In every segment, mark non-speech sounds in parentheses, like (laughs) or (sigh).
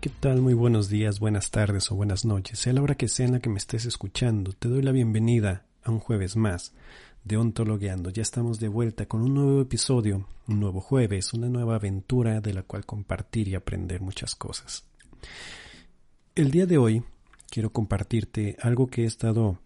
¿Qué tal? Muy buenos días, buenas tardes o buenas noches. Sea la hora que sea en la que me estés escuchando, te doy la bienvenida a un jueves más de Ontologueando. Ya estamos de vuelta con un nuevo episodio, un nuevo jueves, una nueva aventura de la cual compartir y aprender muchas cosas. El día de hoy quiero compartirte algo que he estado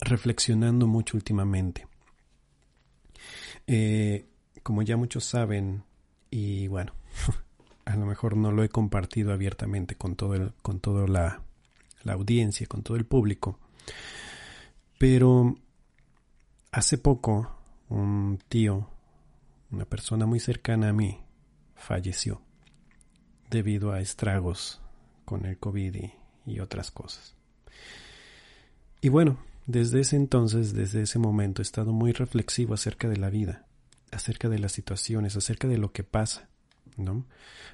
reflexionando mucho últimamente. Eh, como ya muchos saben, y bueno, (laughs) a lo mejor no lo he compartido abiertamente con todo el, con toda la, la audiencia, con todo el público. Pero hace poco un tío, una persona muy cercana a mí, falleció debido a estragos con el COVID y, y otras cosas. Y bueno, desde ese entonces, desde ese momento, he estado muy reflexivo acerca de la vida, acerca de las situaciones, acerca de lo que pasa.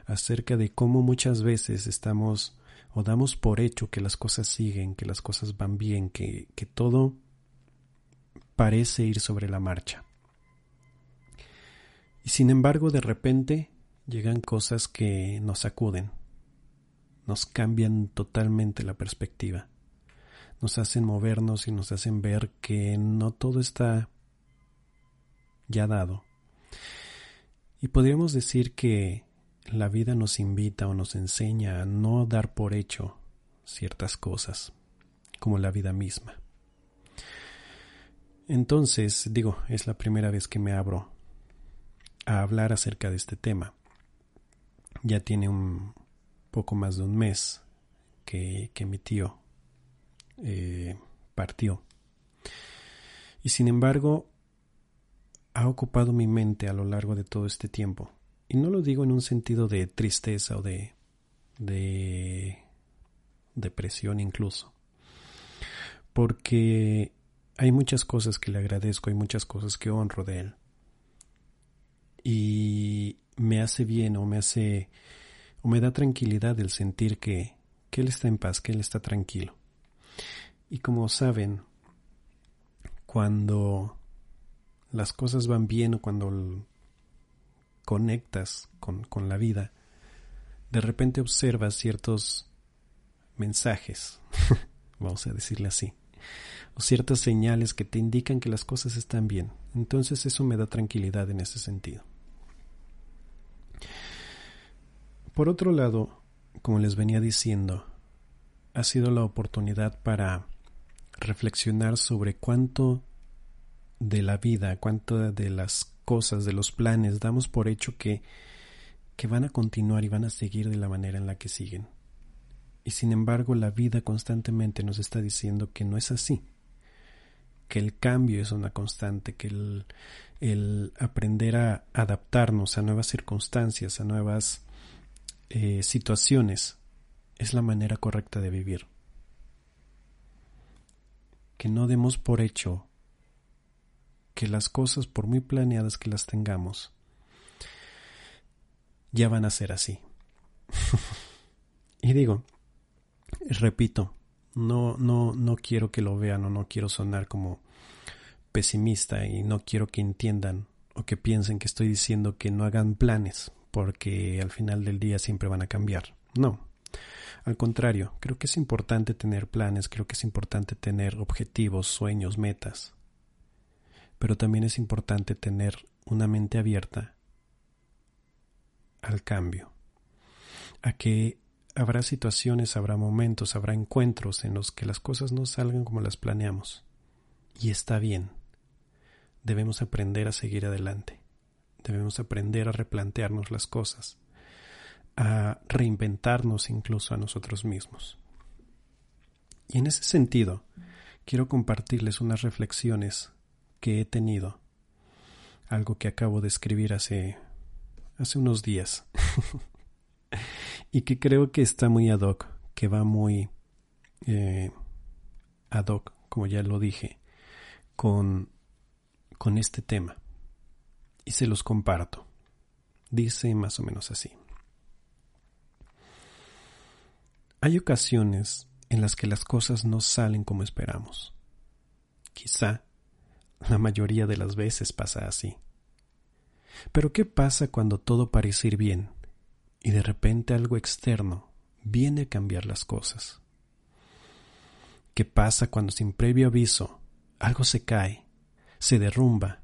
Acerca de cómo muchas veces estamos o damos por hecho que las cosas siguen, que las cosas van bien, que, que todo parece ir sobre la marcha. Y sin embargo, de repente llegan cosas que nos sacuden, nos cambian totalmente la perspectiva, nos hacen movernos y nos hacen ver que no todo está ya dado, y podríamos decir que la vida nos invita o nos enseña a no dar por hecho ciertas cosas, como la vida misma. Entonces, digo, es la primera vez que me abro a hablar acerca de este tema. Ya tiene un poco más de un mes que, que mi tío eh, partió. Y sin embargo, ha ocupado mi mente a lo largo de todo este tiempo. Y no lo digo en un sentido de tristeza o de, de depresión incluso. Porque hay muchas cosas que le agradezco, hay muchas cosas que honro de él. Y me hace bien o me hace o me da tranquilidad el sentir que, que él está en paz, que él está tranquilo. Y como saben, cuando las cosas van bien o cuando conectas con, con la vida, de repente observas ciertos mensajes, (laughs) vamos a decirle así, o ciertas señales que te indican que las cosas están bien. Entonces eso me da tranquilidad en ese sentido. Por otro lado, como les venía diciendo, ha sido la oportunidad para reflexionar sobre cuánto de la vida, cuánto de las cosas, de los planes, damos por hecho que, que van a continuar y van a seguir de la manera en la que siguen. Y sin embargo la vida constantemente nos está diciendo que no es así, que el cambio es una constante, que el, el aprender a adaptarnos a nuevas circunstancias, a nuevas eh, situaciones, es la manera correcta de vivir. Que no demos por hecho que las cosas, por muy planeadas que las tengamos, ya van a ser así. (laughs) y digo, repito, no, no, no quiero que lo vean o no quiero sonar como pesimista y no quiero que entiendan o que piensen que estoy diciendo que no hagan planes porque al final del día siempre van a cambiar. No. Al contrario, creo que es importante tener planes, creo que es importante tener objetivos, sueños, metas pero también es importante tener una mente abierta al cambio, a que habrá situaciones, habrá momentos, habrá encuentros en los que las cosas no salgan como las planeamos. Y está bien. Debemos aprender a seguir adelante. Debemos aprender a replantearnos las cosas, a reinventarnos incluso a nosotros mismos. Y en ese sentido, quiero compartirles unas reflexiones que he tenido, algo que acabo de escribir hace, hace unos días, (laughs) y que creo que está muy ad hoc, que va muy eh, ad hoc, como ya lo dije, con, con este tema. Y se los comparto. Dice más o menos así. Hay ocasiones en las que las cosas no salen como esperamos. Quizá la mayoría de las veces pasa así. Pero ¿qué pasa cuando todo parece ir bien y de repente algo externo viene a cambiar las cosas? ¿Qué pasa cuando sin previo aviso algo se cae, se derrumba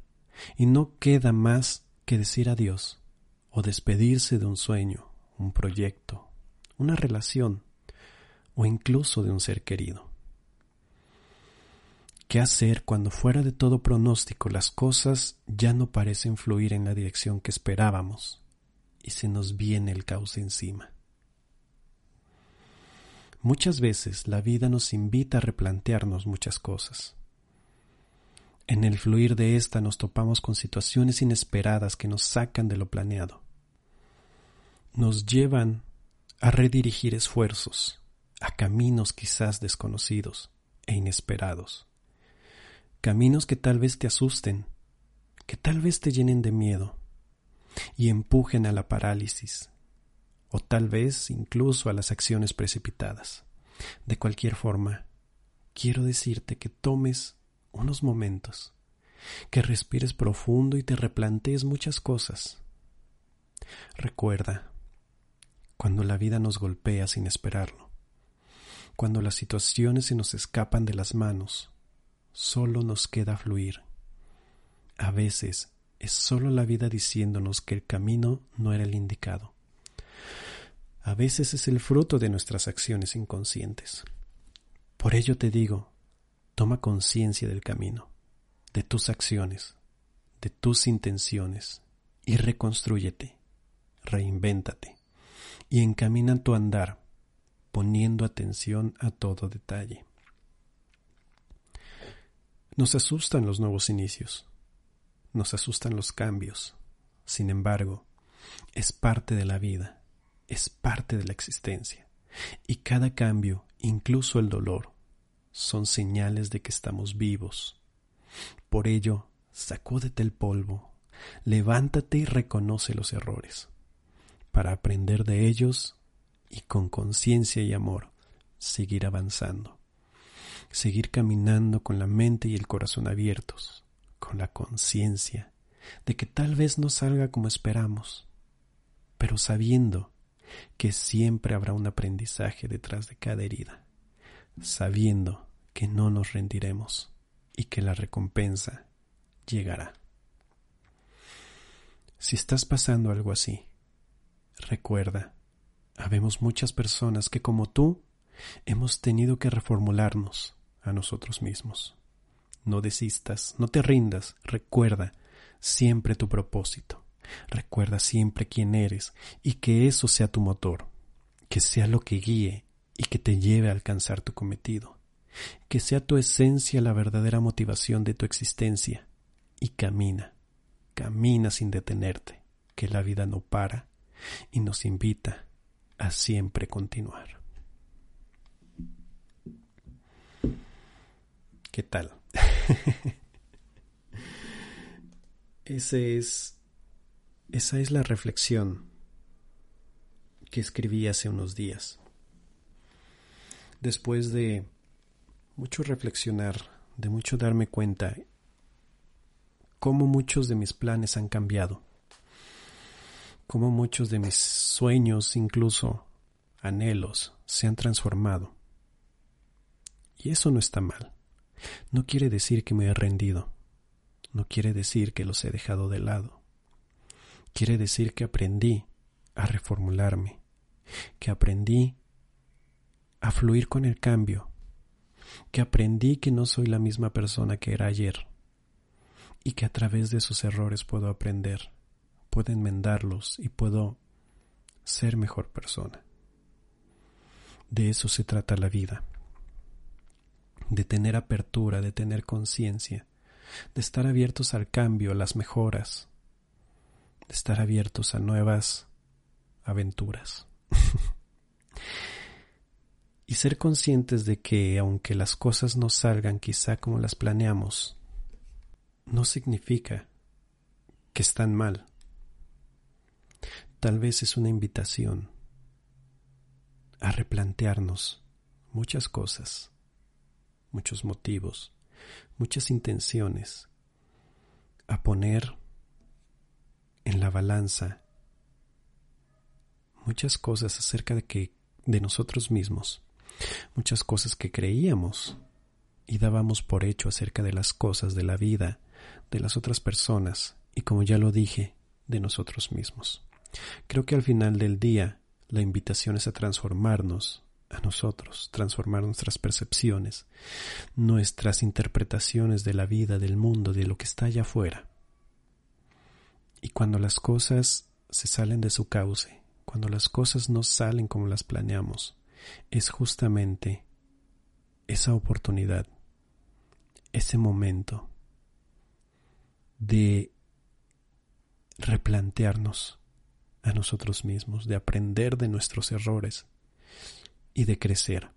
y no queda más que decir adiós o despedirse de un sueño, un proyecto, una relación o incluso de un ser querido? ¿Qué hacer cuando fuera de todo pronóstico las cosas ya no parecen fluir en la dirección que esperábamos y se nos viene el caos encima? Muchas veces la vida nos invita a replantearnos muchas cosas. En el fluir de esta nos topamos con situaciones inesperadas que nos sacan de lo planeado. Nos llevan a redirigir esfuerzos a caminos quizás desconocidos e inesperados caminos que tal vez te asusten, que tal vez te llenen de miedo y empujen a la parálisis, o tal vez incluso a las acciones precipitadas. De cualquier forma, quiero decirte que tomes unos momentos, que respires profundo y te replantees muchas cosas. Recuerda, cuando la vida nos golpea sin esperarlo, cuando las situaciones se nos escapan de las manos, solo nos queda fluir. A veces es solo la vida diciéndonos que el camino no era el indicado. A veces es el fruto de nuestras acciones inconscientes. Por ello te digo, toma conciencia del camino, de tus acciones, de tus intenciones, y reconstrúyete, reinvéntate, y encamina tu andar, poniendo atención a todo detalle. Nos asustan los nuevos inicios, nos asustan los cambios. Sin embargo, es parte de la vida, es parte de la existencia. Y cada cambio, incluso el dolor, son señales de que estamos vivos. Por ello, sacúdete el polvo, levántate y reconoce los errores, para aprender de ellos y con conciencia y amor seguir avanzando seguir caminando con la mente y el corazón abiertos, con la conciencia de que tal vez no salga como esperamos, pero sabiendo que siempre habrá un aprendizaje detrás de cada herida, sabiendo que no nos rendiremos y que la recompensa llegará. Si estás pasando algo así, recuerda, habemos muchas personas que como tú hemos tenido que reformularnos, a nosotros mismos. No desistas, no te rindas, recuerda siempre tu propósito, recuerda siempre quién eres y que eso sea tu motor, que sea lo que guíe y que te lleve a alcanzar tu cometido, que sea tu esencia la verdadera motivación de tu existencia y camina, camina sin detenerte, que la vida no para y nos invita a siempre continuar. ¿Qué tal? (laughs) Ese es, esa es la reflexión que escribí hace unos días. Después de mucho reflexionar, de mucho darme cuenta cómo muchos de mis planes han cambiado, cómo muchos de mis sueños, incluso anhelos, se han transformado. Y eso no está mal. No quiere decir que me he rendido. no quiere decir que los he dejado de lado. Quiere decir que aprendí a reformularme, que aprendí a fluir con el cambio, que aprendí que no soy la misma persona que era ayer y que a través de esos errores puedo aprender, puedo enmendarlos y puedo ser mejor persona. De eso se trata la vida, de tener apertura, de tener conciencia, de estar abiertos al cambio, a las mejoras, de estar abiertos a nuevas aventuras. (laughs) y ser conscientes de que aunque las cosas no salgan quizá como las planeamos, no significa que están mal. Tal vez es una invitación a replantearnos muchas cosas, muchos motivos, muchas intenciones, a poner en la balanza muchas cosas acerca de que de nosotros mismos, muchas cosas que creíamos y dábamos por hecho acerca de las cosas de la vida, de las otras personas y como ya lo dije, de nosotros mismos. Creo que al final del día la invitación es a transformarnos a nosotros, transformar nuestras percepciones, nuestras interpretaciones de la vida, del mundo, de lo que está allá afuera. Y cuando las cosas se salen de su cauce, cuando las cosas no salen como las planeamos, es justamente esa oportunidad, ese momento de replantearnos a nosotros mismos, de aprender de nuestros errores y de crecer,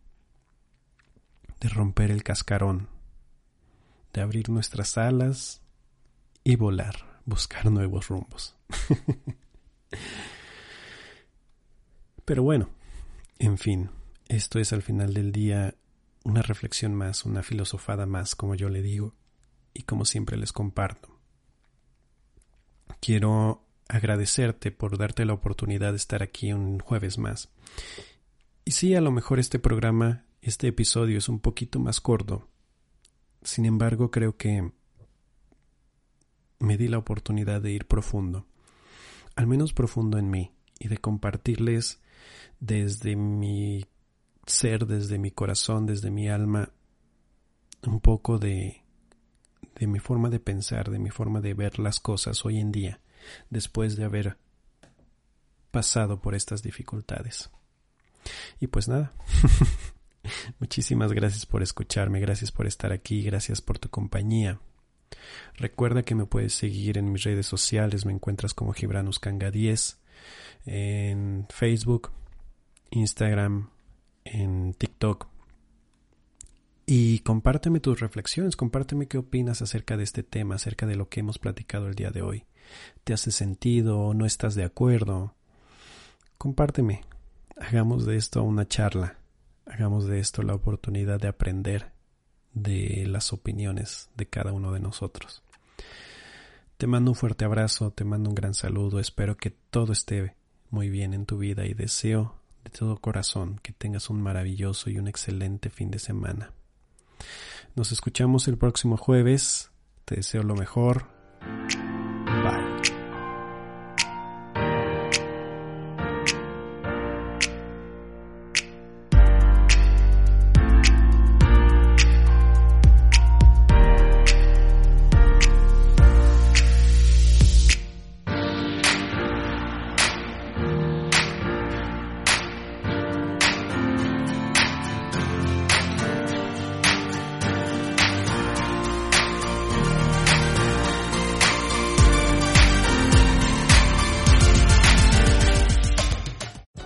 de romper el cascarón, de abrir nuestras alas y volar, buscar nuevos rumbos. (laughs) Pero bueno, en fin, esto es al final del día una reflexión más, una filosofada más, como yo le digo, y como siempre les comparto. Quiero agradecerte por darte la oportunidad de estar aquí un jueves más. Y sí, a lo mejor este programa, este episodio es un poquito más corto. Sin embargo, creo que me di la oportunidad de ir profundo, al menos profundo en mí, y de compartirles desde mi ser, desde mi corazón, desde mi alma, un poco de, de mi forma de pensar, de mi forma de ver las cosas hoy en día, después de haber pasado por estas dificultades. Y pues nada, (laughs) muchísimas gracias por escucharme, gracias por estar aquí, gracias por tu compañía. Recuerda que me puedes seguir en mis redes sociales, me encuentras como Gibranus Kanga 10 en Facebook, Instagram, en TikTok. Y compárteme tus reflexiones, compárteme qué opinas acerca de este tema, acerca de lo que hemos platicado el día de hoy. ¿Te hace sentido no estás de acuerdo? Compárteme. Hagamos de esto una charla. Hagamos de esto la oportunidad de aprender de las opiniones de cada uno de nosotros. Te mando un fuerte abrazo, te mando un gran saludo, espero que todo esté muy bien en tu vida y deseo de todo corazón que tengas un maravilloso y un excelente fin de semana. Nos escuchamos el próximo jueves. Te deseo lo mejor. Bye.